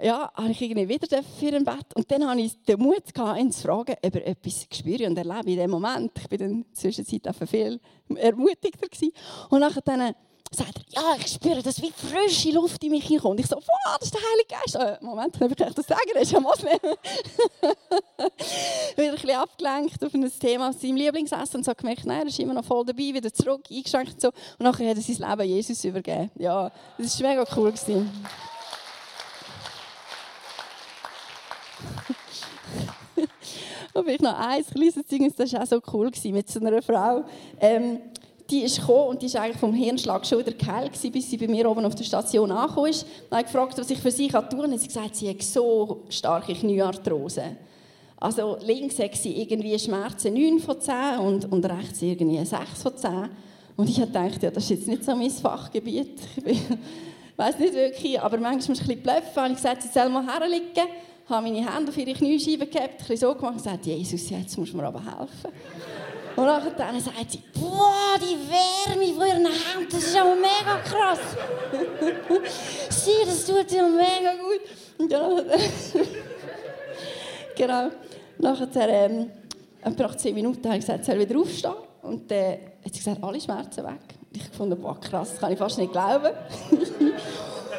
[SPEAKER 2] ja, habe ich irgendwie wieder für ein Bett. Und dann hatte ich den Mut, ihn zu fragen, ob er etwas spüre und erlebe in dem Moment. Ich war in der Zwischenzeit einfach viel ermutigter. Gewesen. Und nachher dann sagt er, ja, ich spüre, dass wie frische Luft in mich hinkommt. Ich so, wow, das ist der Heilige Geist. Äh, Moment, darf ich das sagen? Er ist ja Moslem. [LAUGHS] wieder ein bisschen abgelenkt auf ein Thema seinem Lieblingsessen und so gemerkt, nein, er ist immer noch voll dabei, wieder zurück, eingeschränkt und so. Und nachher hat er sein Leben Jesus übergeben. Ja, das war mega cool. Gewesen. [LAUGHS] Und vielleicht noch ein kleines Zeugnis, das war auch so cool mit so einer Frau. Ähm, die ist gekommen und die ist eigentlich vom Hirnschlag schon wieder geheilt bis sie bei mir oben auf der Station angekommen ist. Dann habe ich gefragt, was ich für sie tun kann. Und sie gesagt, sie hat so starke Kniearthrose. Also links hat sie irgendwie Schmerzen 9 von 10 und, und rechts irgendwie 6 von 10. Und ich gedacht, ja, das ist jetzt nicht so mein Fachgebiet. [LAUGHS] Ich weiß nicht wirklich, aber manchmal ein bisschen bluffen. Und ich gesagt, sie soll mal herliegen habe meine Hände auf ihre Kniescheibe gehabt, ein so gemacht und gesagt, Jesus, jetzt musst du mir aber helfen. Und dann sagt sie, boah, die Wärme von ihren Händen, das ist aber mega krass. [LAUGHS] Sieh, das tut dir mega gut. Und dann, [LAUGHS] genau, nachher, ähm, nach zehn Minuten habe ich gesagt, soll wieder aufstehen. Und dann äh, hat sie gesagt, alle Schmerzen weg. Und ich fand, boah, krass, das kann ich fast nicht glauben. [LAUGHS]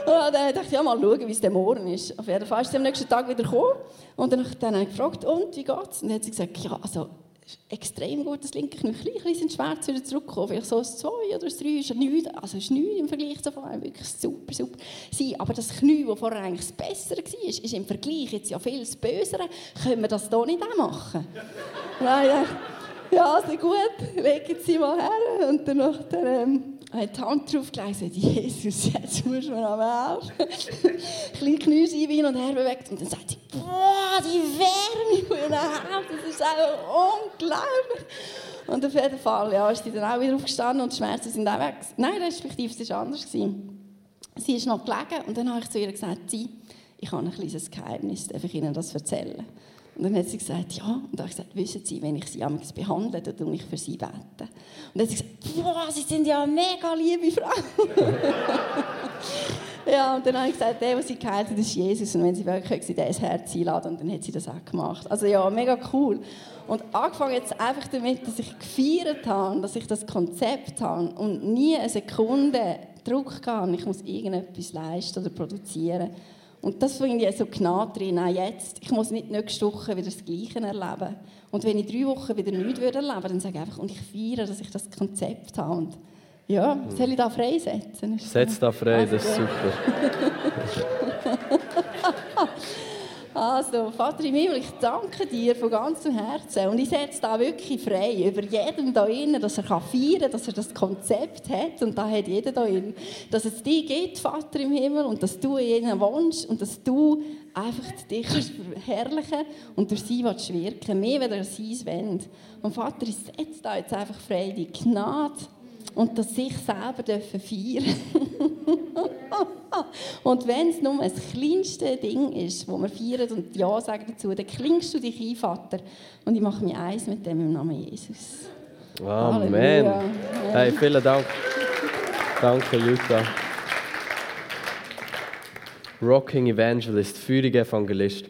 [SPEAKER 2] [LAUGHS] Und dann dachte ich, ja, mal schauen, wie es dann morgen ist. Auf jeden Fall ist sie am nächsten Tag wieder gekommen. Und dann, dann habe ich gefragt, und, wie geht's? Und dann hat sie gesagt, ja, also, extrem gut, das linke Knie. Ein sind Schmerzen wieder zurückgekommen. Vielleicht so ein 2 oder ein 3 ist nichts. Also ist nichts im Vergleich zu vorher. Wirklich super, super. Sie, aber das Knie, das vorher eigentlich das Bessere war, ist, ist im Vergleich jetzt ja viel das Bösere. Können wir das hier nicht auch machen? [LAUGHS] Nein, ja, also gut, legen Sie mal her. Und dann, dann ähm, hat die Hand drauf gelegt und gesagt, Jesus, jetzt musst du mir aber helfen. Kleine Knie hin und her bewegt und dann sagt sie, boah, die Wärme von ihren Händen, das ist einfach unglaublich. Und auf jeden Fall ja, ist sie dann auch wieder aufgestanden und die Schmerzen sind auch weg. Nein, respektive, es war anders. Sie ist noch gelegen und dann habe ich zu ihr gesagt, sie, ich habe ein kleines Geheimnis, darf ich Ihnen das erzählen? Und dann hat sie gesagt, ja. Und dann habe ich gesagt, wissen Sie, wenn ich Sie amigs behandle, dann tue ich für Sie beten. Und dann hat sie gesagt, boah, Sie sind ja eine mega liebe Frau. [LAUGHS] ja, und dann habe ich gesagt, der, der Sie geheilt hat, ist Jesus. Und wenn Sie wirklich, können Sie ins Herz einladen. Und dann hat sie das auch gemacht. Also ja, mega cool. Und angefangen jetzt einfach damit, dass ich gefeiert habe, dass ich das Konzept habe und nie eine Sekunde Druck habe, ich muss irgendetwas leisten oder produzieren. Und das finde ich so genau drin, auch jetzt. Ich muss nicht nächste Woche wieder das Gleiche erleben. Und wenn ich drei Wochen wieder nichts erleben würde, dann sage ich einfach, und ich feiere, dass ich das Konzept habe. Und Ja, soll ich da freisetzen?
[SPEAKER 1] Setz da frei, das ist super. [LAUGHS]
[SPEAKER 2] Also, Vater im Himmel, ich danke dir von ganzem Herzen. Und ich setze da wirklich frei über jedem da innen, dass er feiern kann, dass er das Konzept hat. Und da hat jeder da innen. Dass es dich gibt, Vater im Himmel, und dass du in ihnen wohnst und dass du einfach dich verherrlichen und durch sie wirken. Mehr, wenn er sein wollt. Und Vater, ich setze da jetzt einfach frei die Gnade und dass sich selber dürfen feiern [LAUGHS] Und wenn es nur das kleinste Ding ist, wo wir feiern und Ja sagen dazu, dann klingst du dich ein, Vater. Und ich mache mich eins mit dem im Namen Jesus.
[SPEAKER 1] Amen. Halleluja. Hey, vielen Dank. Danke, Jutta. Rocking Evangelist, feuriger Evangelist.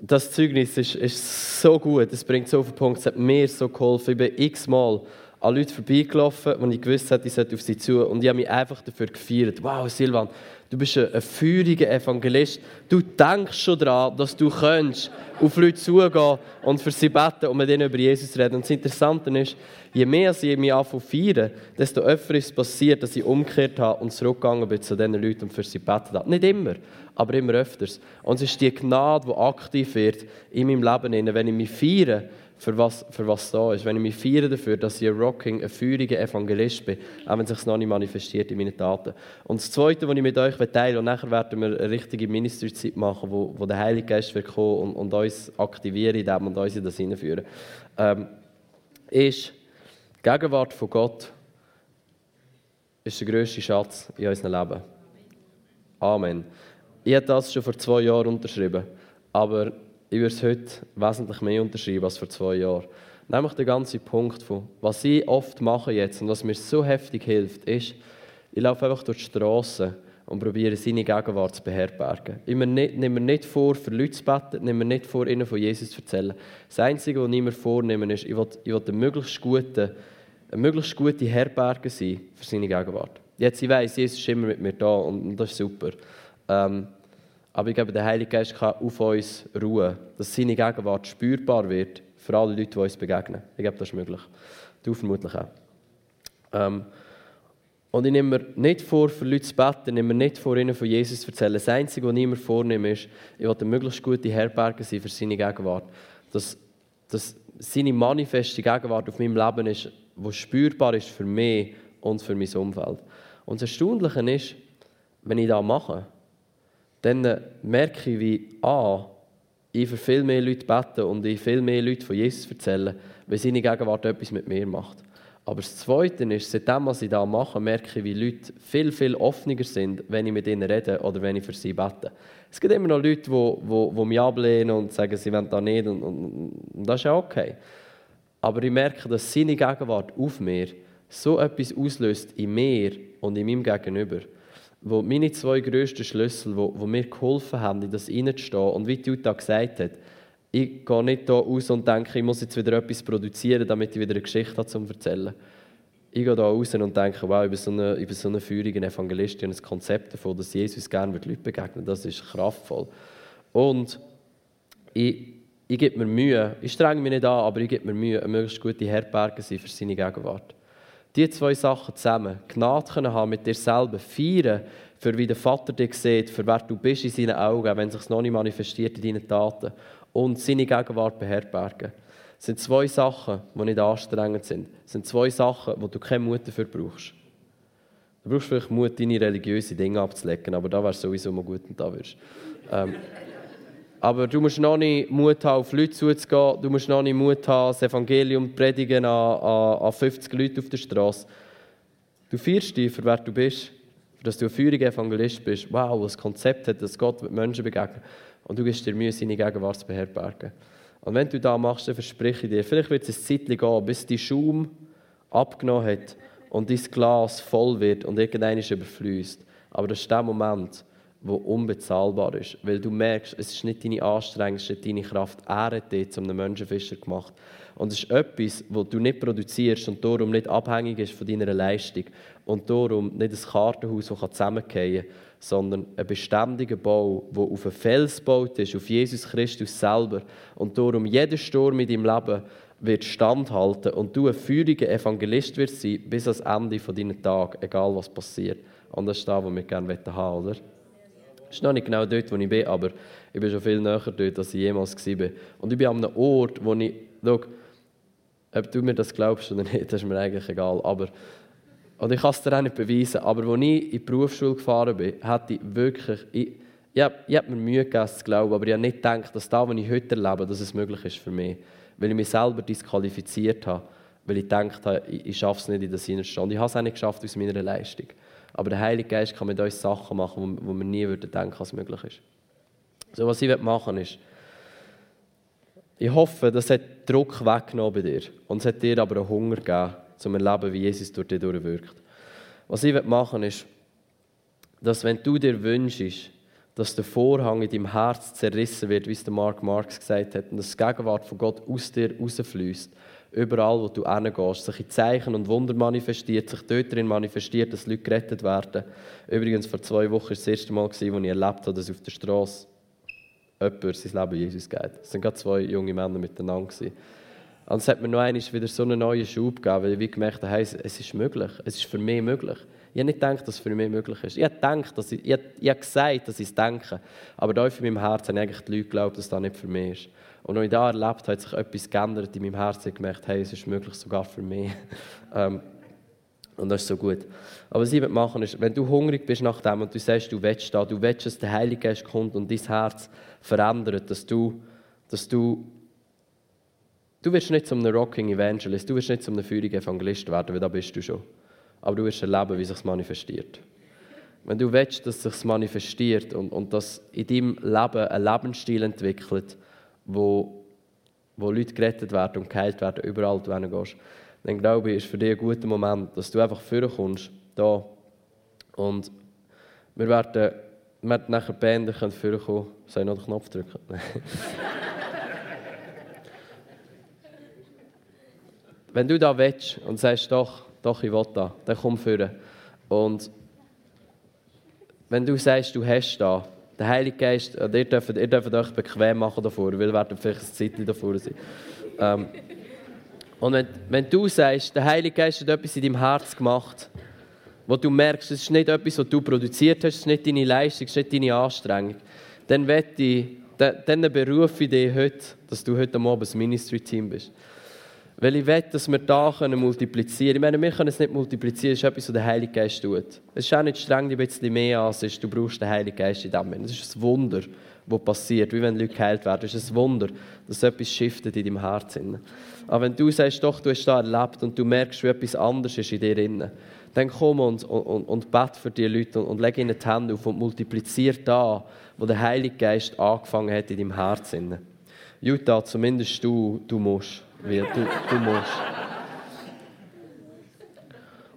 [SPEAKER 1] Das Zeugnis ist, ist so gut, es bringt so auf den Punkt, es hat mir so geholfen. Ich bin x-mal an Leute vorbeigelaufen, wo ich gewusst habe, ich sollte auf sie zu. Und ich habe mich einfach dafür gefeiert. Wow, Silvan, du bist ein, ein feuriger Evangelist. Du denkst schon daran, dass du könntest auf Leute zugehen und für sie beten und mit ihnen über Jesus reden. Und das Interessante ist, je mehr ich mich anfange zu feiern, desto öfter ist es passiert, dass ich umgekehrt habe und zurückgegangen bin zu diesen Leuten und für sie beten habe. Nicht immer, aber immer öfters. Und es ist die Gnade, die aktiv wird in meinem Leben, wenn ich mich feiere für was, für was da ist. Wenn ich mich feiere dafür, dass ich ein Rocking, ein feuriger Evangelist bin, auch wenn es sich noch nicht manifestiert in meinen Taten. Und das Zweite, was ich mit euch teile, und nachher werden wir eine richtige Ministerzeit machen, wo, wo der Heilige Geist wird kommen und, und uns aktivieren indem und uns in das hineinführen, ähm, ist, die Gegenwart von Gott ist der grösste Schatz in unserem Leben. Amen. Ich habe das schon vor zwei Jahren unterschrieben, aber ich würde es heute wesentlich mehr unterschreiben als vor zwei Jahren. Nämlich der ganze Punkt von, was ich oft mache jetzt und was mir so heftig hilft, ist, ich laufe einfach durch die Straße und probiere seine Gegenwart zu beherbergen. Ich nehme mir nicht vor, für Leute zu beten, nehme mir nicht vor, ihnen von Jesus zu erzählen. Das Einzige, was ich mir vornehme, ist, ich will, ich will eine, möglichst gute, eine möglichst gute Herberge sein für seine Gegenwart. Jetzt, ich weiss, Jesus ist immer mit mir da und das ist super. Ähm, aber ich glaube, der Heilige Geist kann auf uns ruhen, dass seine Gegenwart spürbar wird für alle Leute, die uns begegnen. Ich glaube, das ist möglich. Du vermutlich auch. Ähm, und ich nehme mir nicht vor, für Leute zu beten, ich nehme mir nicht vor, ihnen von Jesus zu erzählen. Das Einzige, was ich mir vornehme, ist, ich will eine möglichst gute Herberge sein für seine Gegenwart. Dass, dass seine manifeste Gegenwart auf meinem Leben ist, die spürbar ist für mich und für mein Umfeld. Und das Erstaunliche ist, wenn ich das mache, dann merke ich, wie A, ich für viel mehr Leute bete und ich viel mehr Leute von Jesus erzähle, weil seine Gegenwart etwas mit mir macht. Aber das Zweite ist, seitdem was ich da mache, merke ich, wie Leute viel, viel offener sind, wenn ich mit ihnen rede oder wenn ich für sie bete. Es gibt immer noch Leute, die, die, die mich ablehnen und sagen, sie wollen da nicht und, und, und das ist ja okay. Aber ich merke, dass seine Gegenwart auf mir so etwas auslöst in mir und in meinem Gegenüber, wo meine zwei grössten Schlüssel, wo, wo mir geholfen haben, in das reinzustehen. Und wie Jutta gesagt hat, ich gehe nicht hier raus und denke, ich muss jetzt wieder etwas produzieren, damit ich wieder eine Geschichte habe zum Erzählen. Ich gehe hier raus und denke, wow, ich bin so eine, ich bin so eine feurige Evangelistin ein Konzept davon, dass Jesus gerne Leute begegnen Das ist kraftvoll. Und ich, ich gebe mir Mühe, ich strenge mich nicht an, aber ich gebe mir Mühe, eine möglichst gute Herberge sein für seine Gegenwart die zwei Sachen zusammen, Gnade können haben mit dir selber, feiern, für wie der Vater dich sieht, für wer du bist in seinen Augen, wenn sich noch nicht manifestiert in deinen Taten und seine Gegenwart beherbergen. Das sind zwei Sachen, die nicht anstrengend sind. Das sind zwei Sachen, wo du keinen Mut dafür brauchst. Du brauchst vielleicht Mut, deine religiösen Dinge abzulegen, aber da wärst du sowieso mal gut und da wirst. Ähm, aber du musst noch nicht Mut haben, auf Leute zuzugehen. Du musst noch nicht Mut haben, das Evangelium zu predigen an, an, an 50 Leute auf der Straße. Du feierst dich, für wer du bist, für dass du ein feuriger Evangelist bist. Wow, was Konzept hat, dass Gott mit Menschen begegnet. Und du gibst dir Mühe, seine Gegenwart zu beherbergen. Und wenn du das machst, dann verspreche ich dir, vielleicht wird es ein Zeit gehen, bis die Schaum abgenommen hat und dein Glas voll wird und irgendeiner überfließt. Aber das ist der Moment, wo unbezahlbar ist. Weil du merkst, es ist nicht deine Anstrengung, es ist nicht deine Kraft. Er hat dich zum Menschenfischer gemacht. Und es ist etwas, das du nicht produzierst und darum nicht abhängig ist von deiner Leistung. Und darum nicht ein Kartenhaus, das zusammengehen kann, sondern ein beständiger Bau, der auf einen Fels gebaut ist, auf Jesus Christus selber. Und darum jeder Sturm in deinem Leben wird standhalten und du ein feuriger Evangelist wirst sein bis ans Ende von deinen Tagen, egal was passiert. Und das ist das, was wir gerne haben oder? Das ist noch nicht genau dort, wo ich bin, aber ich bin schon viel näher dort, als ich jemals war. Und ich bin an einem Ort, wo ich, schau, ob du mir das glaubst oder nicht, [LAUGHS] das ist mir eigentlich egal, aber, und ich kann es dir auch nicht beweisen, aber als ich in die Berufsschule gefahren bin, hatte ich wirklich, ich, ich, habe, ich habe mir Mühe gegeben, zu glauben, aber ich habe nicht gedacht, dass das, was ich heute erlebe, dass es möglich ist für mich. Weil ich mich selber disqualifiziert habe, weil ich gedacht habe, ich, ich schaffe es nicht in der Sinne Und ich habe es auch nicht geschafft aus meiner Leistung. Aber der Heilige Geist kann mit uns Sachen machen, wo, wo wir nie würden denken, es möglich ist. So, was ich machen will, ist, ich hoffe, das hat Druck weggenommen bei dir. Und es hat dir aber einen Hunger gegeben, zum Erleben, wie Jesus durch dich durchwirkt. Was ich machen will, ist, dass wenn du dir wünschst, dass der Vorhang in deinem Herz zerrissen wird, wie es der Mark Marx gesagt hat, und dass die Gegenwart von Gott aus dir rausfließt, überall, wo du hingehst, sich in Zeichen und Wunder manifestiert, sich dort drin manifestiert, dass Leute gerettet werden. Übrigens, vor zwei Wochen war das erste Mal, als ich erlebt habe, dass auf der Straße jemand sein Leben Jesus geht. Es waren gerade zwei junge Männer miteinander. Und es hat mir noch einmal wieder so einen neuen Schub gegeben, weil ich gemerkt habe, hey, es ist möglich, es ist für mich möglich. Ich habe nicht gedacht, dass es für mich möglich ist. Ich habe, gedacht, dass ich, ich, habe, ich habe gesagt, dass ich es denke. Aber da in meinem Herzen habe eigentlich die Leute geglaubt, dass das nicht für mich ist. Und als ich das erlebt habe, hat sich etwas geändert in meinem Herzen. Ich gemerkt, hey, es ist möglich sogar für mich. [LAUGHS] ähm, und das ist so gut. Aber was ich machen ist, wenn du hungrig bist nach dem und du sagst, du willst da, du willst, dass der Heilige Geist kommt und dein Herz verändert, dass du, dass du, du wirst nicht zum Rocking Evangelist, du wirst nicht zum feurigen Evangelist werden, weil da bist du schon. Aber du wirst erleben, wie sich manifestiert. Wenn du willst, dass sich manifestiert und, und dass in deinem Leben ein Lebensstil entwickelt, wo, wo Leute gerettet werden und geheilt werden, überall du hingehst, dann glaube ich, ist für dich ein guter Moment, dass du einfach vorkommst, da. Und wir werden, wir werden nachher die Band vorkommen. Soll ich noch den Knopf drücken? [LAUGHS] Wenn du da willst und sagst, doch, doch, ich will da, dann komm führen. Und wenn du sagst, du hast da, der Heilige Geist, ihr dürft, ihr dürft euch bequem machen davor, weil wir werden vielleicht ein Zeitchen davor sein. Ähm, und wenn, wenn du sagst, der Heilige Geist hat etwas in deinem Herz gemacht, wo du merkst, es ist nicht etwas, was du produziert hast, es ist nicht deine Leistung, es ist nicht deine Anstrengung, dann, ich, dann, berufe ich dich heute, dass du heute Abend ein Ministry-Team bist. Weil ich will, dass wir da können multiplizieren können. Ich meine, wir können es nicht multiplizieren, das ist etwas, was der Heilige Geist tut. Es ist auch nicht streng, ein bisschen mehr an, ist, du brauchst den Heiligen Geist in dem Moment. Es ist ein Wunder, was passiert, wie wenn Leute geheilt werden. Es ist ein Wunder, dass etwas shiftet in deinem Herzen. Aber wenn du sagst, doch, du hast da erlebt und du merkst, wie etwas anderes ist in dir drin, dann komm und, und, und bete für die Leute und, und leg ihnen die Hände auf und multiplizier da, wo der Heilige Geist angefangen hat in deinem Herzen. Jutta, zumindest du, du musst. Weil du, du musst.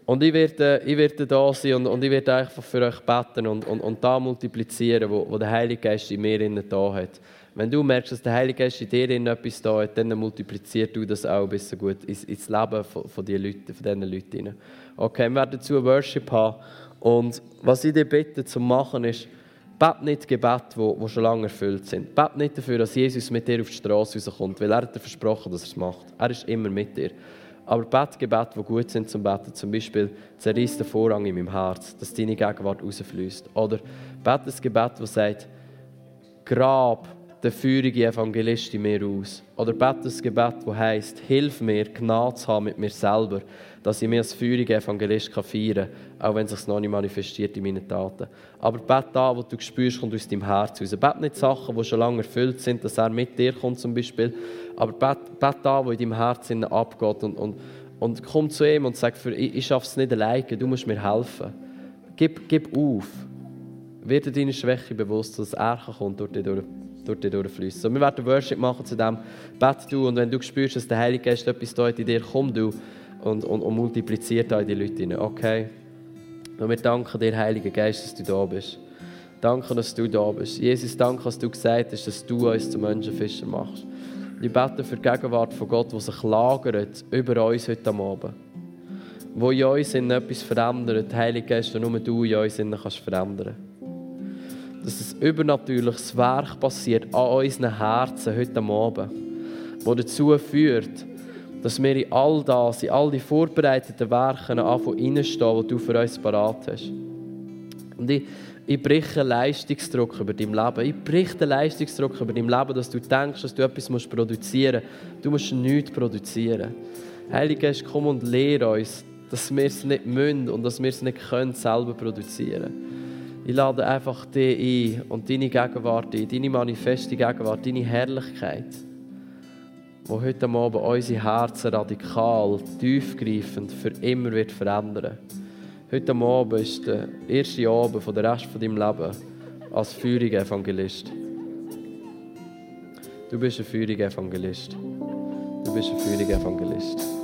[SPEAKER 1] Und ich werde, ich werde da sein und, und ich werde einfach für euch beten und, und, und da multiplizieren, wo, wo der Heilige Geist in mir innen da hat. Wenn du merkst, dass der Heilige Geist in dir innen etwas da hat, dann multipliziert du das auch ein bisschen gut ins, ins Leben von, von, die Leute, von diesen Leuten. Okay, wir werden dazu Worship haben. Und was ich dir bitte zu machen ist, Bet nicht Gebet, die, schon lange erfüllt sind. Bet nicht dafür, dass Jesus mit dir auf die Straße rauskommt, weil er hat dir versprochen, dass er es macht. Er ist immer mit dir. Aber bet Gebete, die gut sind zum Beten, zum Beispiel zerreiß den Vorrang in meinem Herz, dass deine Gegenwart rausfließt. Oder bet ein Gebet, das sagt, grab den feurigen Evangelist in mir aus. Oder bet ein Gebet, das heisst, hilf mir, Gnade zu haben mit mir selber, dass ich mir als feuriger Evangelist feiern kann, auch wenn es sich noch nicht manifestiert in meinen Taten. Aber bet da, wo du spürst, kommt aus deinem Herz raus. Bet nicht Sachen, die schon lange erfüllt sind, dass er mit dir kommt zum Beispiel, aber bet, bet da, wo in deinem Herzen abgeht und, und, und komm zu ihm und sag, für, ich, ich schaffe es nicht alleine, du musst mir helfen. Gib, gib auf. Werde deine Schwäche bewusst, dass er kommt durch dich durch durch dich durchfließen. So, wir werden Worship machen zu dem. Bet du und wenn du spürst, dass der Heilige Geist etwas da in dir komm du und, und, und multipliziert in die Leute rein. Okay? Und wir danken dir, Heiliger Geist, dass du da bist. Danke, dass du da bist. Jesus, danke, dass du gesagt hast, dass du uns zu Menschenfischer machst. Ich bete für die Gegenwart von Gott, die sich lagert über uns heute Abend. Wo in uns etwas verändert, Heilige Geist, und nur du in uns kannst verändern. Dass ein übernatürliches Werk passiert an unseren Herzen heute Abend, das dazu führt, Dass wir in all das, in all die vorbereiteten Werke anfangen reinstehen, die du für uns parat hast. Und ich, ich breche Leistungsdruck über dein Leben. Ich breche den Leistungsdruck über dein Leben, dass du denkst, dass du etwas produzieren musst. Du musst nichts produzieren. Heilige Geist, komm und lehre uns, dass wir es nicht müssen und dass wir es nicht können, selber produzieren. Ich lade einfach dich ein und deine Gegenwart ein, deine manifeste Gegenwart, deine Herrlichkeit, wo heute Abend unsere Herzen radikal, tiefgreifend für immer wird verändern. Heute Abend ist der erste Abend von der Rest von deinem Leben als feuriger Evangelist. Du bist ein feuriger Evangelist. Du bist ein feuriger Evangelist.